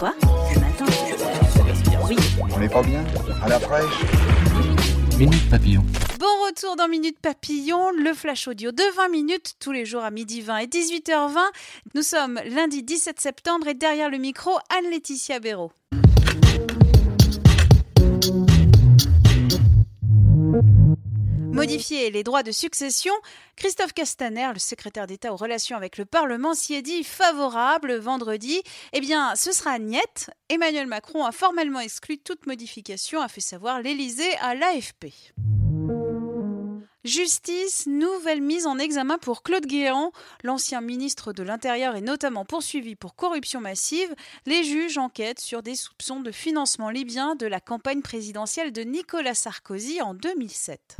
Quoi Le matin Oui. On n'est pas bien À la fraîche Minute Papillon. Bon retour dans Minute Papillon, le flash audio de 20 minutes tous les jours à midi 20 et 18h20. Nous sommes lundi 17 septembre et derrière le micro, Anne-Laetitia Béraud. Modifier les droits de succession, Christophe Castaner, le secrétaire d'État aux relations avec le Parlement, s'y est dit favorable vendredi. Eh bien, ce sera niette. Emmanuel Macron a formellement exclu toute modification, a fait savoir l'Élysée à l'AFP. Justice, nouvelle mise en examen pour Claude Guéant. L'ancien ministre de l'Intérieur est notamment poursuivi pour corruption massive. Les juges enquêtent sur des soupçons de financement libyen de la campagne présidentielle de Nicolas Sarkozy en 2007.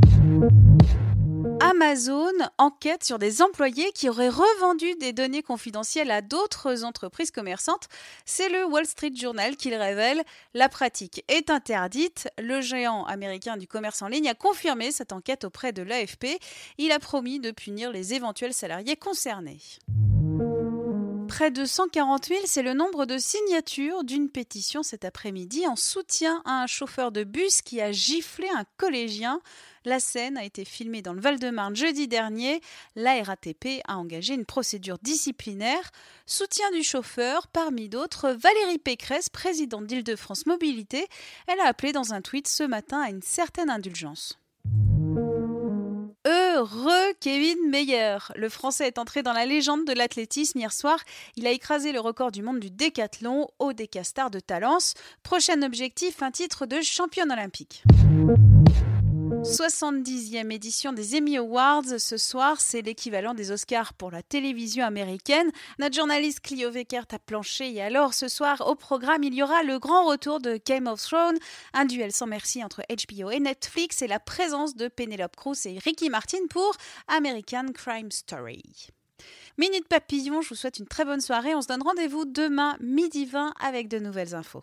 Amazon enquête sur des employés qui auraient revendu des données confidentielles à d'autres entreprises commerçantes. C'est le Wall Street Journal qui le révèle. La pratique est interdite. Le géant américain du commerce en ligne a confirmé cette enquête auprès de l'AFP. Il a promis de punir les éventuels salariés concernés. Près de 140 000, c'est le nombre de signatures d'une pétition cet après-midi en soutien à un chauffeur de bus qui a giflé un collégien. La scène a été filmée dans le Val-de-Marne jeudi dernier. La RATP a engagé une procédure disciplinaire. Soutien du chauffeur, parmi d'autres, Valérie Pécresse, présidente d'Île-de-France Mobilité. Elle a appelé dans un tweet ce matin à une certaine indulgence. Heureux Kevin Meyer. Le Français est entré dans la légende de l'athlétisme hier soir. Il a écrasé le record du monde du décathlon au Décastar de Talence. Prochain objectif, un titre de championne olympique. 70e édition des Emmy Awards. Ce soir, c'est l'équivalent des Oscars pour la télévision américaine. Notre journaliste Clio Weckert a planché et alors ce soir au programme, il y aura le grand retour de Game of Thrones, un duel sans merci entre HBO et Netflix et la présence de Penelope Cruz et Ricky Martin pour American Crime Story. Minute Papillon, je vous souhaite une très bonne soirée. On se donne rendez-vous demain midi 20 avec de nouvelles infos.